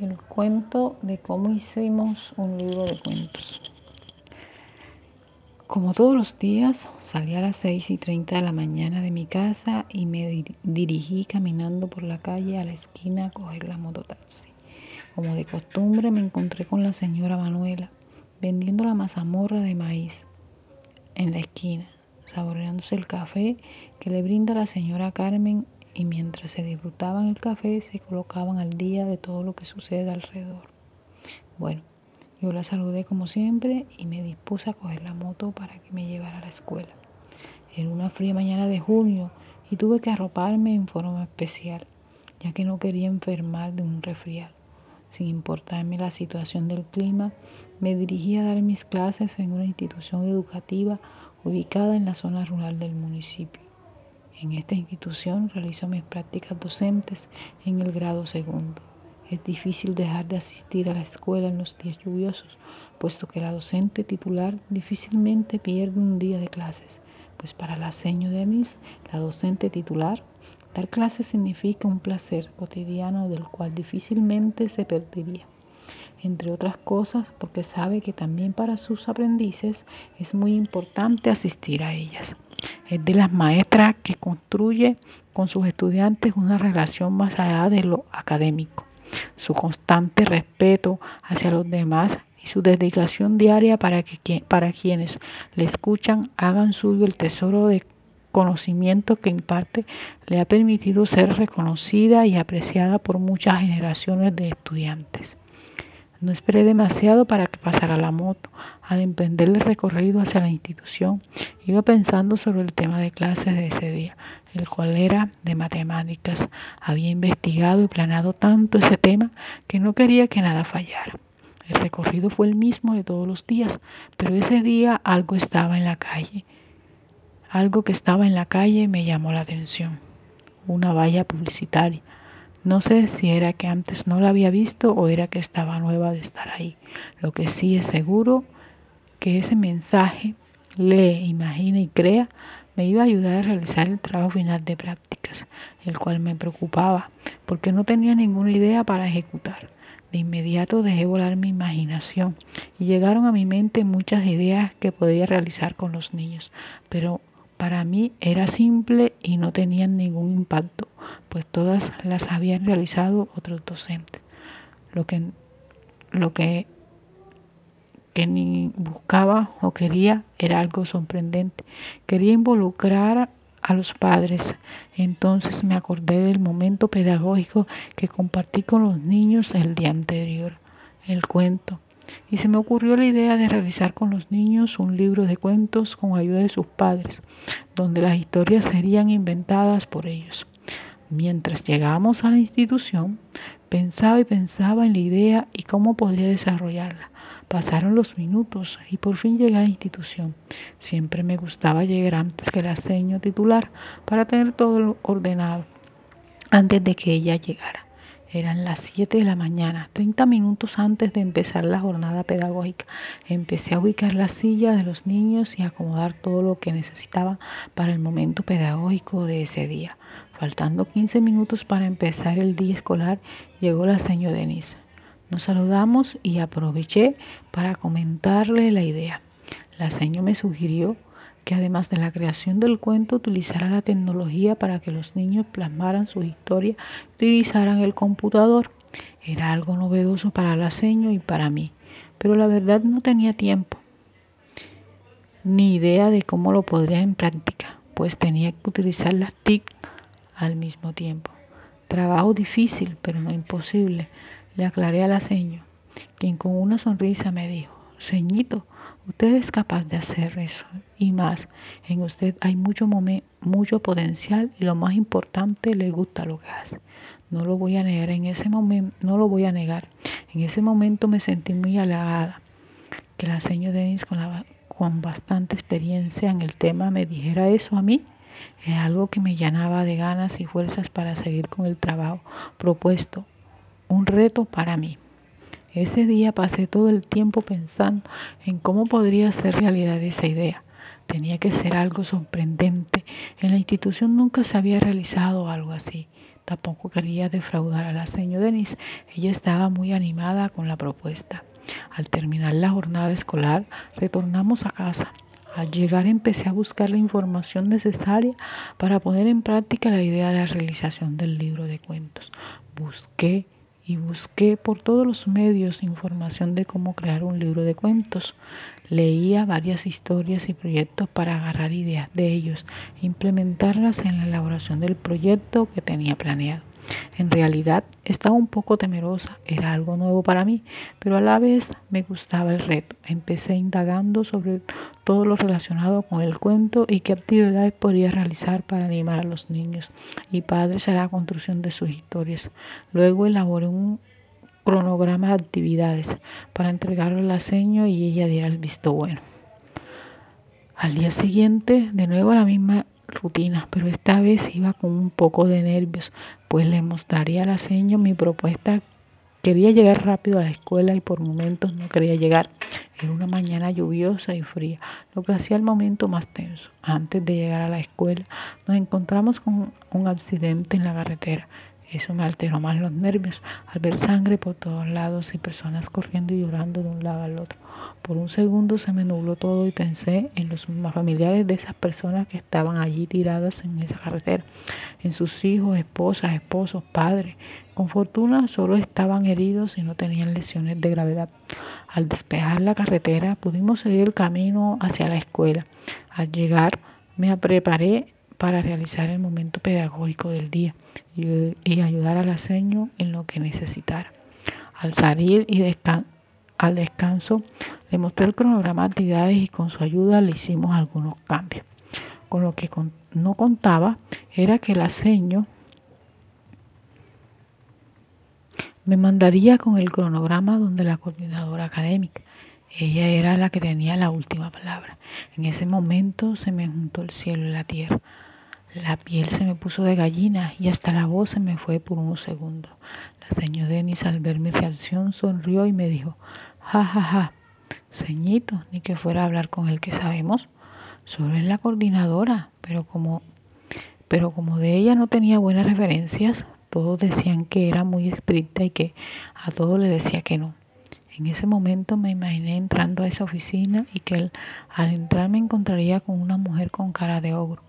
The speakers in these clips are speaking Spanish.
el cuento de cómo hicimos un libro de cuentos. Como todos los días, salí a las 6 y 30 de la mañana de mi casa y me dirigí caminando por la calle a la esquina a coger la mototaxi. Como de costumbre, me encontré con la señora Manuela vendiendo la mazamorra de maíz en la esquina, saboreándose el café que le brinda la señora Carmen y mientras se disfrutaban el café se colocaban al día de todo lo que sucede alrededor. Bueno, yo la saludé como siempre y me dispuse a coger la moto para que me llevara a la escuela. Era una fría mañana de junio y tuve que arroparme en forma especial, ya que no quería enfermar de un resfriado. Sin importarme la situación del clima, me dirigí a dar mis clases en una institución educativa ubicada en la zona rural del municipio. En esta institución realizo mis prácticas docentes en el grado segundo. Es difícil dejar de asistir a la escuela en los días lluviosos, puesto que la docente titular difícilmente pierde un día de clases, pues para la seño Denise, la docente titular, dar clases significa un placer cotidiano del cual difícilmente se perdería entre otras cosas porque sabe que también para sus aprendices es muy importante asistir a ellas. Es de las maestras que construye con sus estudiantes una relación más allá de lo académico. Su constante respeto hacia los demás y su dedicación diaria para que quienes le escuchan hagan suyo el tesoro de conocimiento que imparte le ha permitido ser reconocida y apreciada por muchas generaciones de estudiantes. No esperé demasiado para que pasara la moto. Al emprender el recorrido hacia la institución, iba pensando sobre el tema de clases de ese día, el cual era de matemáticas. Había investigado y planeado tanto ese tema que no quería que nada fallara. El recorrido fue el mismo de todos los días, pero ese día algo estaba en la calle. Algo que estaba en la calle me llamó la atención. Una valla publicitaria no sé si era que antes no la había visto o era que estaba nueva de estar ahí. Lo que sí es seguro que ese mensaje, lee, imagina y crea, me iba a ayudar a realizar el trabajo final de prácticas, el cual me preocupaba porque no tenía ninguna idea para ejecutar. De inmediato dejé volar mi imaginación y llegaron a mi mente muchas ideas que podía realizar con los niños, pero para mí era simple y no tenían ningún impacto pues todas las habían realizado otros docentes. Lo que, lo que, que ni buscaba o quería era algo sorprendente. Quería involucrar a los padres. Entonces me acordé del momento pedagógico que compartí con los niños el día anterior, el cuento. Y se me ocurrió la idea de realizar con los niños un libro de cuentos con ayuda de sus padres, donde las historias serían inventadas por ellos. Mientras llegamos a la institución, pensaba y pensaba en la idea y cómo podría desarrollarla. Pasaron los minutos y por fin llegué a la institución. Siempre me gustaba llegar antes que la seño titular para tener todo ordenado antes de que ella llegara. Eran las 7 de la mañana, 30 minutos antes de empezar la jornada pedagógica. Empecé a ubicar la silla de los niños y acomodar todo lo que necesitaban para el momento pedagógico de ese día. Faltando 15 minutos para empezar el día escolar, llegó la señora Denise. Nos saludamos y aproveché para comentarle la idea. La señora me sugirió que además de la creación del cuento utilizara la tecnología para que los niños plasmaran su historia y utilizaran el computador. Era algo novedoso para la seño y para mí, pero la verdad no tenía tiempo ni idea de cómo lo podría en práctica, pues tenía que utilizar las TIC al mismo tiempo. Trabajo difícil, pero no imposible, le aclaré a la seño, quien con una sonrisa me dijo, Señito, usted es capaz de hacer eso y más. En usted hay mucho, mucho potencial y lo más importante, le gusta lo que hace. No lo voy a negar en ese momento, no lo voy a negar. En ese momento me sentí muy halagada que la señora Denis con, con bastante experiencia en el tema me dijera eso a mí es algo que me llenaba de ganas y fuerzas para seguir con el trabajo propuesto, un reto para mí. Ese día pasé todo el tiempo pensando en cómo podría ser realidad esa idea. Tenía que ser algo sorprendente. En la institución nunca se había realizado algo así. Tampoco quería defraudar a la señora Denise. Ella estaba muy animada con la propuesta. Al terminar la jornada escolar, retornamos a casa. Al llegar empecé a buscar la información necesaria para poner en práctica la idea de la realización del libro de cuentos. Busqué y busqué por todos los medios información de cómo crear un libro de cuentos. Leía varias historias y proyectos para agarrar ideas de ellos e implementarlas en la elaboración del proyecto que tenía planeado. En realidad estaba un poco temerosa, era algo nuevo para mí, pero a la vez me gustaba el reto. Empecé indagando sobre todo lo relacionado con el cuento y qué actividades podría realizar para animar a los niños y padres a la construcción de sus historias. Luego elaboré un cronograma de actividades para entregarlo al seño y ella diera el visto bueno. Al día siguiente, de nuevo la misma rutina, pero esta vez iba con un poco de nervios, pues le mostraría a la seño mi propuesta. Quería llegar rápido a la escuela y por momentos no quería llegar. Era una mañana lluviosa y fría, lo que hacía el momento más tenso. Antes de llegar a la escuela, nos encontramos con un accidente en la carretera. Eso me alteró más los nervios al ver sangre por todos lados y personas corriendo y llorando de un lado al otro. Por un segundo se me nubló todo y pensé en los familiares de esas personas que estaban allí tiradas en esa carretera, en sus hijos, esposas, esposos, padres. Con fortuna solo estaban heridos y no tenían lesiones de gravedad. Al despejar la carretera pudimos seguir el camino hacia la escuela. Al llegar me preparé para realizar el momento pedagógico del día y, ayudar a la seño en lo que necesitara. Al salir y al descanso le mostré el cronograma de actividades y con su ayuda le hicimos algunos cambios. Con lo que no contaba era que la seño me mandaría con el cronograma donde la coordinadora académica. Ella era la que tenía la última palabra. En ese momento se me juntó el cielo y la tierra. La piel se me puso de gallina y hasta la voz se me fue por unos segundos. La señora Denis al ver mi reacción sonrió y me dijo, ja, ja, ja, ceñito, ni que fuera a hablar con el que sabemos. Solo es la coordinadora, pero como, pero como de ella no tenía buenas referencias, todos decían que era muy estricta y que a todos le decía que no. En ese momento me imaginé entrando a esa oficina y que al entrar me encontraría con una mujer con cara de ogro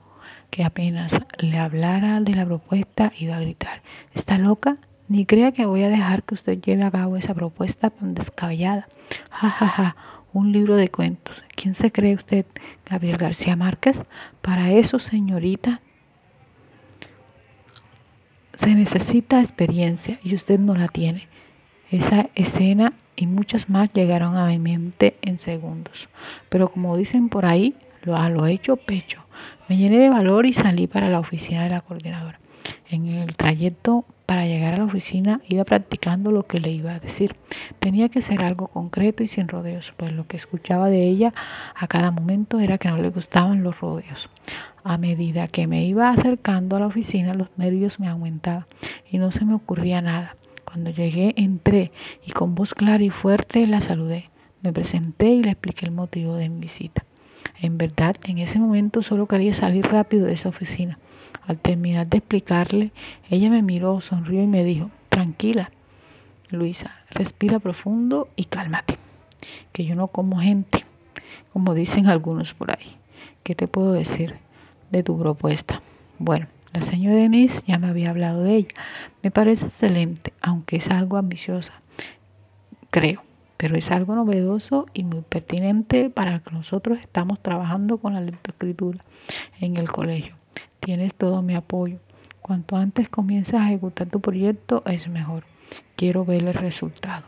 que apenas le hablara de la propuesta iba a gritar, ¿está loca? Ni crea que voy a dejar que usted lleve a cabo esa propuesta tan descabellada. Ja, ja, ja, un libro de cuentos. ¿Quién se cree usted, Gabriel García Márquez? Para eso, señorita, se necesita experiencia y usted no la tiene. Esa escena y muchas más llegaron a mi mente en segundos. Pero como dicen por ahí, lo, ha lo hecho pecho. Me llené de valor y salí para la oficina de la coordinadora. En el trayecto para llegar a la oficina iba practicando lo que le iba a decir. Tenía que ser algo concreto y sin rodeos, pues lo que escuchaba de ella a cada momento era que no le gustaban los rodeos. A medida que me iba acercando a la oficina, los nervios me aumentaban y no se me ocurría nada. Cuando llegué, entré y con voz clara y fuerte la saludé. Me presenté y le expliqué el motivo de mi visita. En verdad, en ese momento solo quería salir rápido de esa oficina. Al terminar de explicarle, ella me miró, sonrió y me dijo, tranquila, Luisa, respira profundo y cálmate, que yo no como gente, como dicen algunos por ahí. ¿Qué te puedo decir de tu propuesta? Bueno, la señora Denise ya me había hablado de ella. Me parece excelente, aunque es algo ambiciosa, creo pero es algo novedoso y muy pertinente para que nosotros estamos trabajando con la lectoescritura en el colegio. Tienes todo mi apoyo. Cuanto antes comiences a ejecutar tu proyecto es mejor. Quiero ver el resultado.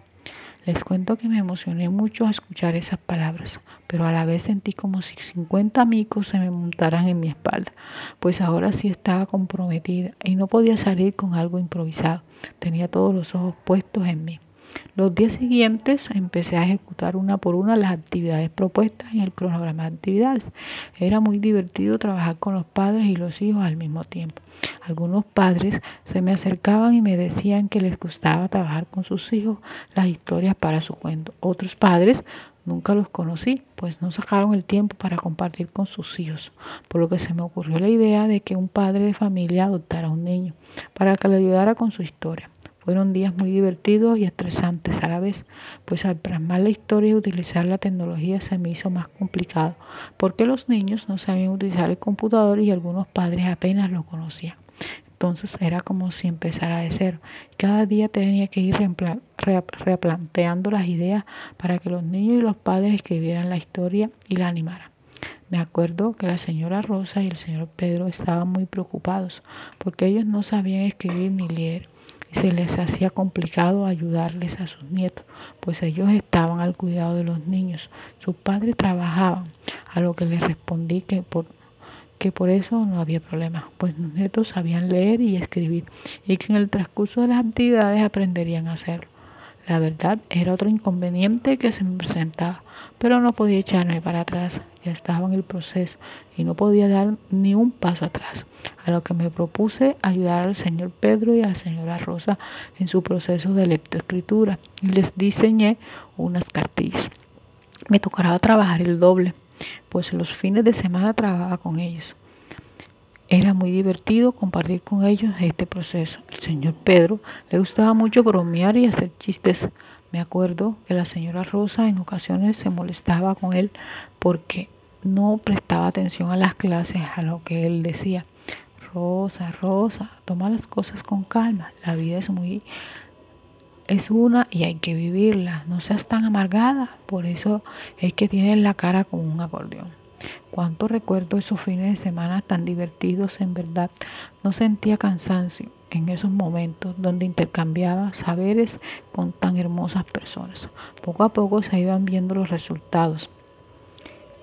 Les cuento que me emocioné mucho a escuchar esas palabras, pero a la vez sentí como si 50 amigos se me montaran en mi espalda, pues ahora sí estaba comprometida y no podía salir con algo improvisado. Tenía todos los ojos puestos en mí. Los días siguientes empecé a ejecutar una por una las actividades propuestas en el cronograma de actividades. Era muy divertido trabajar con los padres y los hijos al mismo tiempo. Algunos padres se me acercaban y me decían que les gustaba trabajar con sus hijos las historias para su cuento. Otros padres nunca los conocí, pues no sacaron el tiempo para compartir con sus hijos, por lo que se me ocurrió la idea de que un padre de familia adoptara un niño para que le ayudara con su historia. Fueron días muy divertidos y estresantes a la vez, pues al plasmar la historia y utilizar la tecnología se me hizo más complicado, porque los niños no sabían utilizar el computador y algunos padres apenas lo conocían. Entonces era como si empezara de cero. Cada día tenía que ir replanteando las ideas para que los niños y los padres escribieran la historia y la animaran. Me acuerdo que la señora Rosa y el señor Pedro estaban muy preocupados porque ellos no sabían escribir ni leer se les hacía complicado ayudarles a sus nietos, pues ellos estaban al cuidado de los niños. Sus padres trabajaban, a lo que les respondí que por, que por eso no había problema, pues los nietos sabían leer y escribir y que en el transcurso de las actividades aprenderían a hacerlo. La verdad era otro inconveniente que se me presentaba, pero no podía echarme para atrás, ya estaba en el proceso y no podía dar ni un paso atrás, a lo que me propuse ayudar al señor Pedro y a la señora Rosa en su proceso de lectoescritura y les diseñé unas cartillas. Me tocará trabajar el doble, pues los fines de semana trabajaba con ellos. Era muy divertido compartir con ellos este proceso. El señor Pedro le gustaba mucho bromear y hacer chistes. Me acuerdo que la señora Rosa en ocasiones se molestaba con él porque no prestaba atención a las clases, a lo que él decía. Rosa, Rosa, toma las cosas con calma. La vida es muy es una y hay que vivirla. No seas tan amargada. Por eso es que tienes la cara como un acordeón. Cuánto recuerdo esos fines de semana tan divertidos, en verdad. No sentía cansancio en esos momentos donde intercambiaba saberes con tan hermosas personas. Poco a poco se iban viendo los resultados.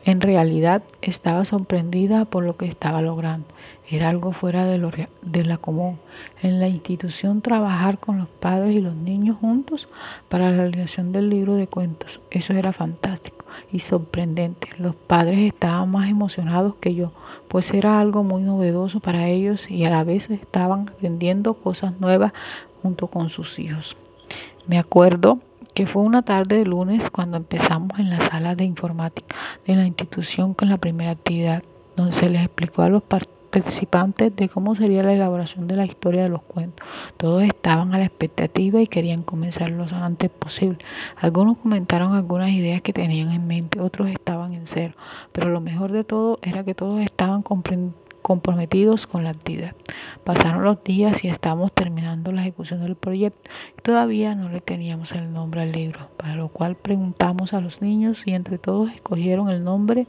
En realidad estaba sorprendida por lo que estaba logrando. Era algo fuera de, lo, de la común. En la institución trabajar con los padres y los niños juntos para la realización del libro de cuentos. Eso era fantástico y sorprendente. Los padres estaban más emocionados que yo, pues era algo muy novedoso para ellos y a la vez estaban aprendiendo cosas nuevas junto con sus hijos. Me acuerdo que fue una tarde de lunes cuando empezamos en la sala de informática de la institución con la primera actividad, donde se les explicó a los participantes de cómo sería la elaboración de la historia de los cuentos. Todos estaban a la expectativa y querían comenzar lo antes posible. Algunos comentaron algunas ideas que tenían en mente, otros estaban en cero, pero lo mejor de todo era que todos estaban comprometidos con la actividad. Pasaron los días y estábamos terminando la ejecución del proyecto todavía no le teníamos el nombre al libro, para lo cual preguntamos a los niños y entre todos escogieron el nombre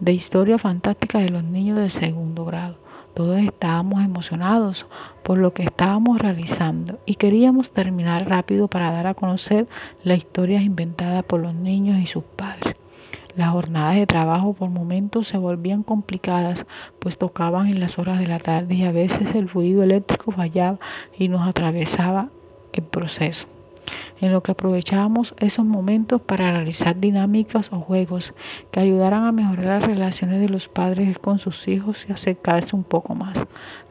de Historia Fantástica de los Niños de segundo grado. Todos estábamos emocionados por lo que estábamos realizando y queríamos terminar rápido para dar a conocer la historia inventada por los niños y sus padres. Las jornadas de trabajo por momentos se volvían complicadas, pues tocaban en las horas de la tarde y a veces el fluido eléctrico fallaba y nos atravesaba el proceso. En lo que aprovechábamos esos momentos para realizar dinámicas o juegos que ayudaran a mejorar las relaciones de los padres con sus hijos y acercarse un poco más.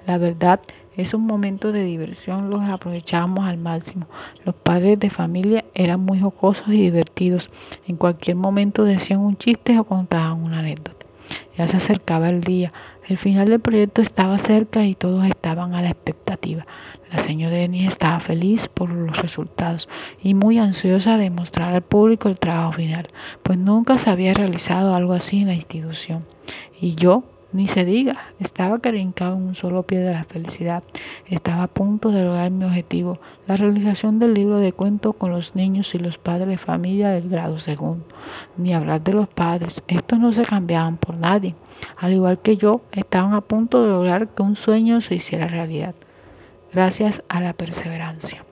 La verdad esos momentos de diversión los aprovechábamos al máximo. Los padres de familia eran muy jocosos y divertidos. En cualquier momento decían un chiste o contaban una anécdota. Ya se acercaba el día. El final del proyecto estaba cerca y todos estaban a la expectativa. La señora Denis estaba feliz por los resultados y muy ansiosa de mostrar al público el trabajo final, pues nunca se había realizado algo así en la institución. Y yo ni se diga, estaba carincado en un solo pie de la felicidad. Estaba a punto de lograr mi objetivo, la realización del libro de cuentos con los niños y los padres de familia del grado segundo. Ni hablar de los padres, estos no se cambiaban por nadie. Al igual que yo, estaban a punto de lograr que un sueño se hiciera realidad, gracias a la perseverancia.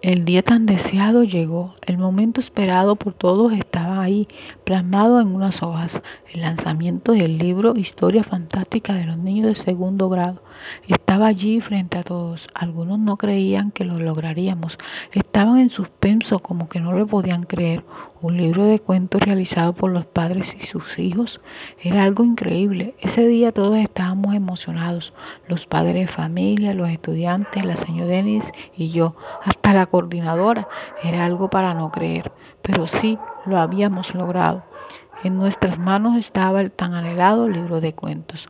El día tan deseado llegó, el momento esperado por todos estaba ahí, plasmado en unas hojas, el lanzamiento del libro Historia Fantástica de los Niños de Segundo Grado. Estaba allí frente a todos. Algunos no creían que lo lograríamos. Estaban en suspenso, como que no lo podían creer. Un libro de cuentos realizado por los padres y sus hijos era algo increíble. Ese día todos estábamos emocionados. Los padres de familia, los estudiantes, la señora Denis y yo, hasta la coordinadora. Era algo para no creer. Pero sí, lo habíamos logrado. En nuestras manos estaba el tan anhelado libro de cuentos.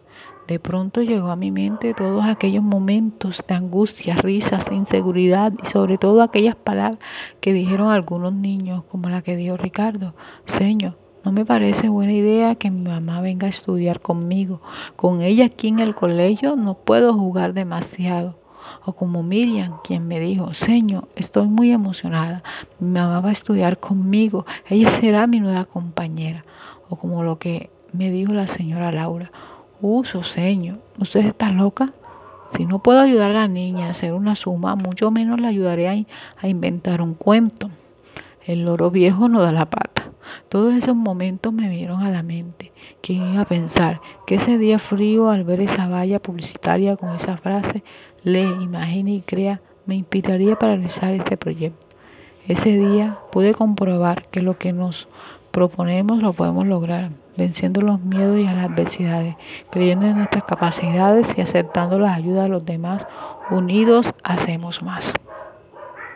De pronto llegó a mi mente todos aquellos momentos de angustia, risas, inseguridad y sobre todo aquellas palabras que dijeron algunos niños, como la que dijo Ricardo. Señor, no me parece buena idea que mi mamá venga a estudiar conmigo. Con ella aquí en el colegio no puedo jugar demasiado. O como Miriam, quien me dijo, Señor, estoy muy emocionada. Mi mamá va a estudiar conmigo. Ella será mi nueva compañera. O como lo que me dijo la señora Laura. Uso, señor, ¿usted está loca? Si no puedo ayudar a la niña a hacer una suma, mucho menos la ayudaré a, inventar un cuento. El loro viejo no da la pata. Todos esos momentos me vinieron a la mente. ¿Quién iba a pensar que ese día frío, al ver esa valla publicitaria con esa frase, lee, imagine y crea, me inspiraría para realizar este proyecto? Ese día pude comprobar que lo que nos proponemos lo podemos lograr, venciendo los miedos y las adversidades, creyendo en nuestras capacidades y aceptando la ayuda de los demás. Unidos hacemos más.